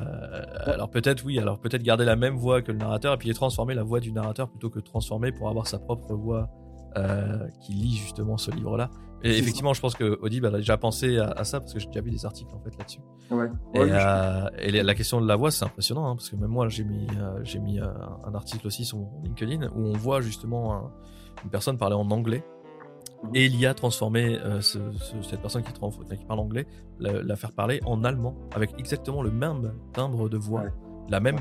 alors peut-être oui, alors peut-être garder la même voix que le narrateur et puis transformer la voix du narrateur plutôt que transformer pour avoir sa propre voix euh, qui lit justement ce livre-là. Et effectivement, je pense que Audible a déjà pensé à, ça parce que j'ai déjà vu des articles en fait là-dessus. Ouais. Et, euh, la question de la voix, c'est impressionnant hein, parce que même moi, j'ai mis, euh, j'ai mis euh, un article aussi sur mon LinkedIn où on voit justement une personne parler en anglais mhm. et il y a transformé cette personne qui, qui parle anglais, la, faire parler en allemand avec exactement le même timbre de voix, la même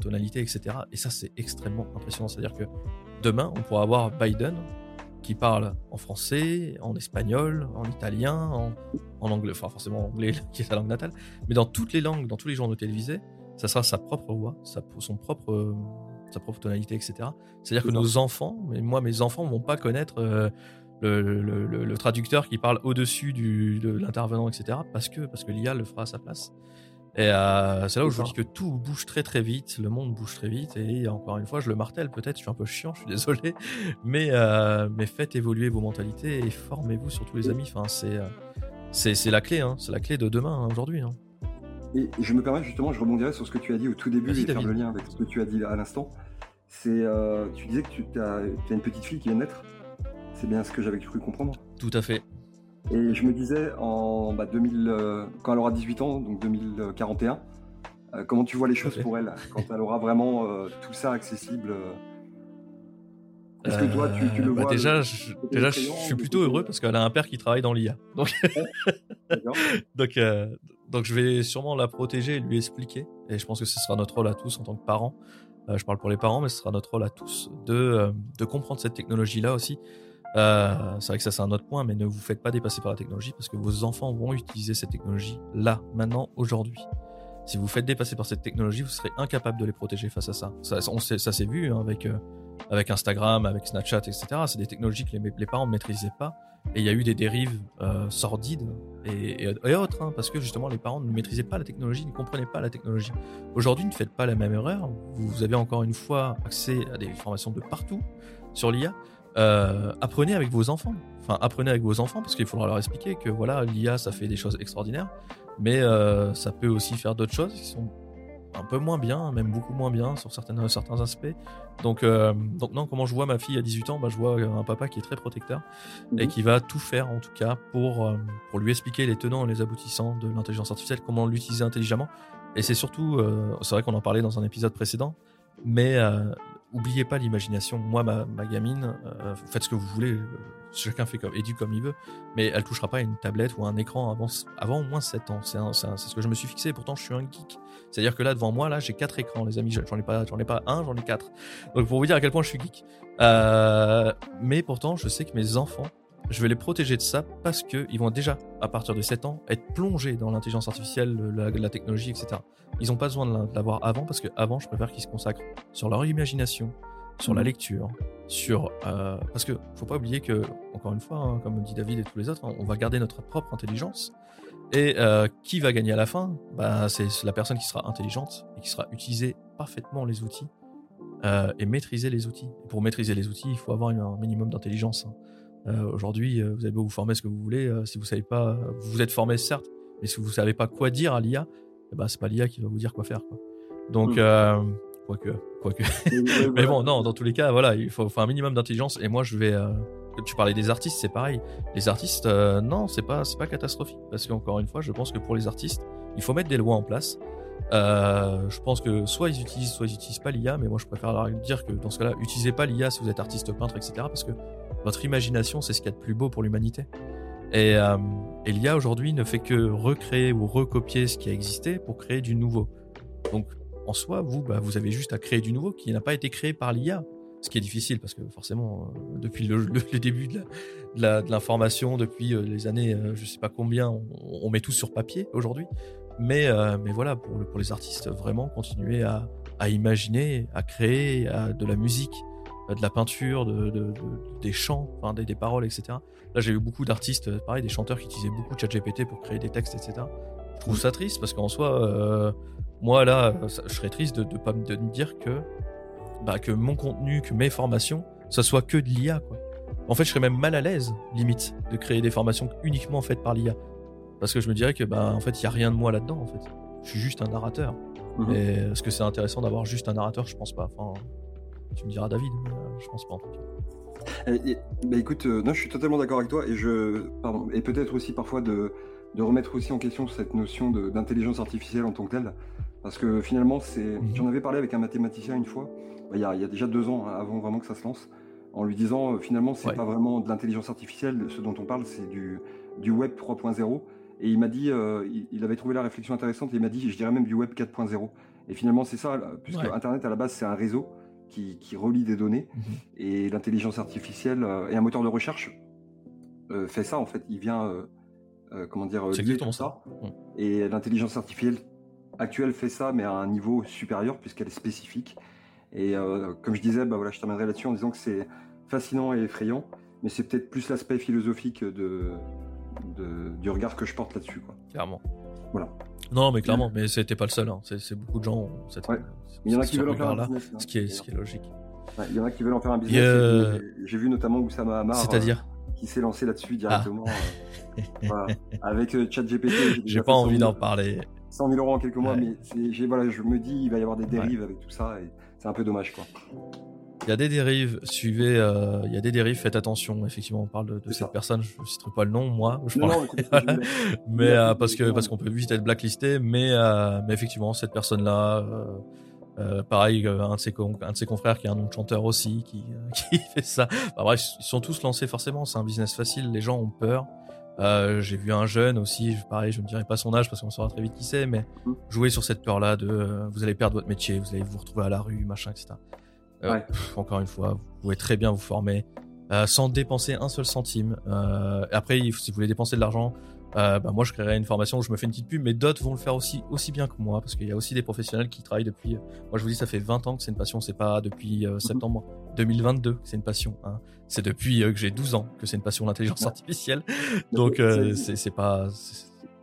tonalité, etc. Et ça, c'est extrêmement impressionnant. C'est-à-dire que demain, on pourra avoir Biden qui parle en français, en espagnol, en italien, en, anglais, enfin forcément en anglais [LAUGHS] qui est sa langue natale, mais dans toutes les langues, dans tous les journaux télévisés, ça sera sa propre voix, sa, son propre, sa propre tonalité, etc. C'est-à-dire que nos enfants, mais moi mes enfants vont pas connaître euh, le, traducteur qui parle au-dessus de l'intervenant, etc. Parce que, parce que l'IA le fera à sa place. Et euh, c'est là où je vous dis que tout bouge très très vite, le monde bouge très vite, et encore une fois, je le martèle peut-être, je suis un peu chiant, je suis [LAUGHS] désolé, mais, euh, mais faites évoluer vos mentalités et formez-vous surtout les amis. Enfin, c'est, euh, c'est, la clé, hein, c'est la clé de demain, hein, aujourd'hui. Hein. Et je me permets justement, je rebondirai sur ce que tu as dit au tout début et faire le lien avec ce que tu as dit à l'instant. C'est, tu disais que tu as, as une petite fille qui vient de naître. C'est bien ce que j'avais cru comprendre. Tout à fait. Et je me disais, en 2000, bah, euh, quand elle aura 18 ans, donc 2041, euh, comment tu vois les choses pour elle quand elle aura vraiment euh, tout ça accessible Est-ce que toi, tu, le bah, vois Déjà, je, déjà je suis plutôt heureux parce qu'elle a un père qui travaille dans l'IA. Donc, [LAUGHS] donc, donc, je vais sûrement la protéger et lui expliquer. Et je pense que ce sera notre rôle à tous en tant que parents. je parle pour les parents, mais ce sera notre rôle à tous de, de comprendre cette technologie-là aussi euh, c'est vrai que ça c'est un autre point, mais ne vous faites pas dépasser par la technologie parce que vos enfants vont utiliser cette technologie là, maintenant, aujourd'hui. Si vous faites dépasser par cette technologie, vous serez incapable de les protéger face à ça. Ça, ça s'est vu hein, avec, euh, avec Instagram, avec Snapchat, etc. C'est des technologies que les, parents ne maîtrisaient pas. Et il y a eu des dérives euh, sordides et, et, autres, hein, parce que justement les parents ne maîtrisaient pas la technologie, ne comprenaient pas la technologie. Aujourd'hui, ne faites pas la même erreur. Vous avez encore une fois accès à des formations de partout sur l'IA. Euh, apprenez avec vos enfants. Enfin, apprenez avec vos enfants parce qu'il faudra leur expliquer que voilà, l'IA ça fait des choses extraordinaires, mais euh, ça peut aussi faire d'autres choses qui sont un peu moins bien, même beaucoup moins bien sur certains, certains aspects. Donc, euh, donc non, comment je vois ma fille à 18 ans? Bah, Je vois un papa qui est très protecteur et mhm. qui va tout faire en tout cas pour, pour lui expliquer les tenants et les aboutissants de l'intelligence artificielle, comment l'utiliser intelligemment. Et c'est surtout, c'est vrai qu'on en parlait dans un épisode précédent, mais oubliez pas l'imagination. Moi, ma, ma gamine, euh, faites ce que vous voulez. Euh, chacun fait comme, éduque comme il veut, mais elle touchera pas une tablette ou un écran avant, avant au moins 7 ans. C'est ce que je me suis fixé. Pourtant, je suis un geek. C'est-à-dire que là, devant moi, là, j'ai quatre écrans, les amis. J'en ai pas, j'en ai pas un, j'en ai quatre. Donc, pour vous dire à quel point je suis geek. Euh, mais pourtant, je sais que mes enfants je vais les protéger de ça parce qu'ils vont déjà, à partir de 7 ans, être plongés dans l'intelligence artificielle, la, technologie, etc. Ils n'ont pas besoin de l'avoir avant parce qu'avant, je préfère qu'ils se consacrent sur leur imagination, sur la mhm. lecture, sur euh, parce que faut pas oublier que encore une fois, hein, comme dit David et tous les autres, on va garder notre propre intelligence. Et euh, qui va gagner à la fin? Bah, C'est la personne qui sera intelligente et qui sera utiliser parfaitement les outils euh, et maîtriser les outils. pour maîtriser les outils, il faut avoir un minimum d'intelligence. Hein. Euh, aujourd'hui, euh, vous avez beau vous former ce que vous voulez, euh, si vous savez pas, vous vous êtes formé certes, mais si vous savez pas quoi dire à l'IA, eh ben c'est pas l'IA qui va vous dire quoi faire. Quoi. Donc, mmh. quoique, quoique. [LAUGHS] mais bon, non, dans tous les cas, voilà, il faut, faut un minimum d'intelligence. Et moi, je vais. tu parlais des artistes, c'est pareil. Les artistes, non, c'est pas, c'est pas catastrophique, parce qu'encore une fois, je pense que pour les artistes, il faut mettre des lois en place. Euh, je pense que soit ils utilisent, soit ils utilisent pas l'IA, mais moi je préfère leur dire que dans ce cas-là, utilisez pas l'IA si vous êtes artiste peintre, etc. Parce que votre imagination, c'est ce qu'il y a de plus beau pour l'humanité. Et, euh, l'IA aujourd'hui ne fait que recréer ou recopier ce qui a existé pour créer du nouveau. Donc en soi, vous, bah, vous avez juste à créer du nouveau qui n'a pas été créé par l'IA. Ce qui est difficile parce que forcément, depuis le, début de l'information, depuis les années, je sais pas combien, on, met tout sur papier aujourd'hui. Mais, mais voilà, pour, les artistes, vraiment continuer à, à imaginer, à créer de la musique, de la peinture, de, des chants, enfin, des, des, paroles, etc. Là, j'ai eu beaucoup d'artistes, pareil, des chanteurs qui utilisaient beaucoup ChatGPT pour créer des textes, etc. Je trouve ça triste parce qu'en soi, euh, moi là, je serais triste de ne pas me dire que, bah, que mon contenu, que mes formations, ça soit que de l'IA. Quoi. En fait, je serais même mal à l'aise, limite, de créer des formations uniquement faites par l'IA. Parce que je me dirais que, bah, en fait, il n'y a rien de moi là-dedans, en fait. Je suis juste un narrateur. Et est-ce que c'est intéressant d'avoir juste un narrateur? Je pense pas. Enfin, tu me diras David, mais euh, je pense pas en tout cas. bah écoute, euh, non, je suis totalement d'accord avec toi et je, pardon, et peut-être aussi parfois de, de, remettre aussi en question cette notion d'intelligence artificielle en tant que telle, parce que finalement, c'est, mhm. j'en avais parlé avec un mathématicien une fois, bah, il y, a, il y a déjà deux ans, hein, avant vraiment que ça se lance, en lui disant euh, finalement, c'est pas vraiment de l'intelligence artificielle, ce dont on parle, c'est du, du web 3.0 et il m'a dit, euh, il, avait trouvé la réflexion intéressante et il m'a dit, je dirais même du web 4.0. Et finalement, c'est ça, puisque Internet à la base, c'est un réseau qui, relie des données. Mhm. Et l'intelligence artificielle euh, et un moteur de recherche euh, fait ça, en fait. Il vient, comment dire, tout ça. Et l'intelligence artificielle actuelle fait ça, mais à un niveau supérieur, puisqu'elle est spécifique. Et comme je disais, bah voilà, je terminerai là-dessus en disant que c'est fascinant et effrayant, mais c'est peut-être plus l'aspect philosophique de, du regard que je porte là-dessus. Quoi. Clairement. Voilà. Non, mais clairement, mais c'était pas le seul. Hein. C'est beaucoup de gens. Cette, Il y en a qui veulent en faire un business. Hein. Ce, qui est, ce qui est logique. il y en a qui veulent en faire un business. J'ai vu notamment Oussama Hamar. C'est-à-dire euh, Qui s'est lancé là-dessus directement. Ah. Euh, Avec euh, ChatGPT. J'ai [LAUGHS] pas envie d'en parler. 100 000 euros en quelques mois, mais voilà, je me dis, il va y avoir des dérives avec tout ça et c'est un peu dommage. quoi. Il y a des dérives, suivez, euh, il y a des dérives, faites attention. Effectivement, on parle de, cette personne, je ne citerai pas le nom, moi. Je non, mais [LAUGHS] euh, parce que parce qu'on peut vite être blacklisté, mais euh, mais effectivement, cette personne-là, pareil, un de ses un de ses confrères qui est un nom de chanteur aussi, qui [LAUGHS] qui fait ça. Bah, bref, ils sont tous lancés forcément. C'est un business facile. Les gens ont peur. j'ai vu un jeune aussi, pareil, je ne dirai pas son âge parce qu'on saura très vite qui c'est, mais mmh. jouer sur cette peur-là de vous allez perdre votre métier, vous allez vous retrouver à la rue, machin, etc. Euh, encore une fois, vous pouvez très bien vous former euh, sans dépenser un seul centime. Euh, après, si vous voulez dépenser de l'argent, bah, moi je créerai une formation où je me fais une petite pub, mais d'autres vont le faire aussi aussi bien que moi parce qu'il y a aussi des professionnels qui travaillent depuis. Moi je vous dis, ça fait 20 ans que c'est une passion, c'est pas depuis mhm. septembre 2022 que c'est une passion. Hein. C'est depuis que j'ai 12 ans que c'est une passion l'intelligence [LAUGHS] artificielle. Donc c'est pas.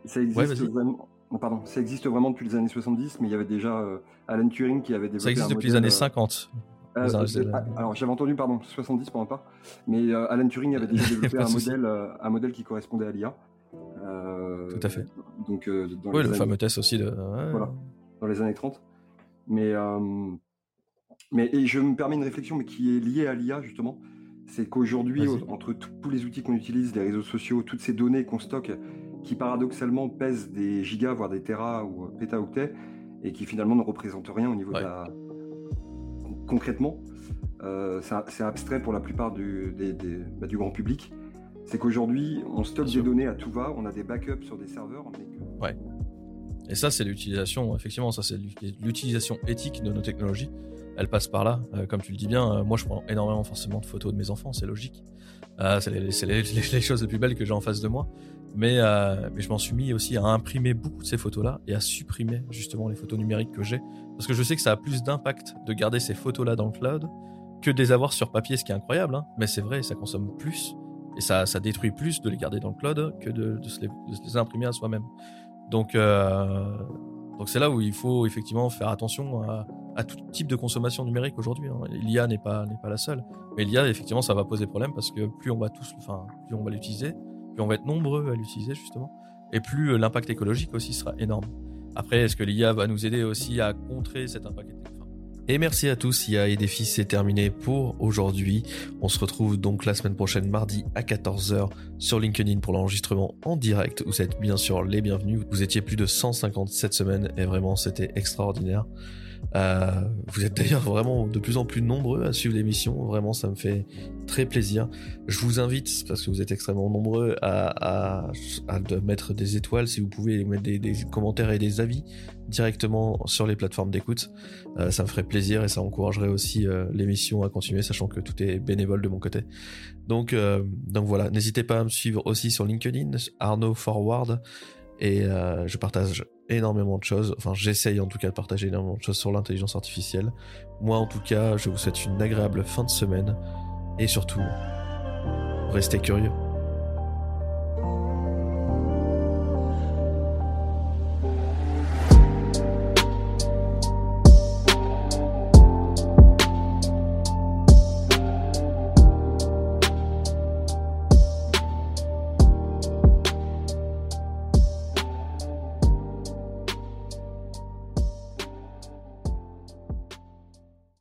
Ça existe vraiment. pardon, ça existe vraiment depuis les années 70, mais il y avait déjà Alan Turing qui avait développé. Ça existe depuis les années 50. Euh, euh, alors j'avais entendu pardon 70 pour ma part, mais euh, Alan Turing avait déjà [LAUGHS] développé un modèle, un modèle qui correspondait à l'IA. Tout à fait. Donc dans oui, le fameux test aussi de. Voilà, dans les années 30. Mais mais et je me permets une réflexion, mais qui est liée à l'IA justement, c'est qu'aujourd'hui entre tous les outils qu'on utilise, les réseaux sociaux, toutes ces données qu'on stocke, qui paradoxalement pèsent des gigas voire des terras ou pétaoctets et qui finalement ne représentent rien au niveau de la concrètement, euh, c'est abstrait pour la plupart du, bah, du grand public. C'est qu'aujourd'hui, on stocke des données à tout va, on a des backups sur des serveurs. Ouais. Et ça, c'est l'utilisation, effectivement, ça c'est l'utilisation éthique de nos technologies. Elle passe par là. Euh, comme tu le dis bien, euh, moi je prends énormément forcément de photos de mes enfants, c'est logique. c'est les, les, choses les plus belles que j'ai en face de moi. Mais, euh, mais je m'en suis mis aussi à imprimer beaucoup de ces photos-là et à supprimer justement les photos numériques que j'ai. Parce que je sais que ça a plus d'impact de garder ces photos-là dans le cloud que de les avoir sur papier, ce qui est incroyable. Hein. Mais c'est vrai, ça consomme plus et ça, détruit plus de les garder dans le cloud que de, les, imprimer à soi-même. Donc, euh, donc c'est là où il faut effectivement faire attention à, à tout type de consommation numérique aujourd'hui. Hein. L'IA n'est pas, n'est pas la seule. Mais l'IA, effectivement, ça va poser problème parce que plus on va tous, enfin, plus on va l'utiliser, on va être nombreux à l'utiliser justement, et plus euh, l'impact écologique aussi sera énorme. Après, est-ce que l'IA va nous aider aussi à contrer cet impact et merci à tous, IA et Défi, c'est terminé pour aujourd'hui. On se retrouve donc la semaine prochaine, mardi à 14h sur LinkedIn pour l'enregistrement en direct. Vous êtes bien sûr les bienvenus. Vous étiez plus de 157 semaines et vraiment c'était extraordinaire. Euh, vous êtes d'ailleurs vraiment de plus en plus nombreux à suivre l'émission. Vraiment, ça me fait très plaisir. Je vous invite, parce que vous êtes extrêmement nombreux, à, mettre des étoiles si vous pouvez mettre des, commentaires et des avis directement sur les plateformes d'écoute. Euh, ça me ferait plaisir et ça encouragerait aussi euh, l'émission à continuer, sachant que tout est bénévole de mon côté. Donc, donc voilà, n'hésitez pas à me suivre aussi sur LinkedIn, Arnaud Forward. Et je partage énormément de choses. Enfin, j'essaye en tout cas de partager énormément de choses sur l'intelligence artificielle. Moi, en tout cas, je vous souhaite une agréable fin de semaine. Et surtout, restez curieux.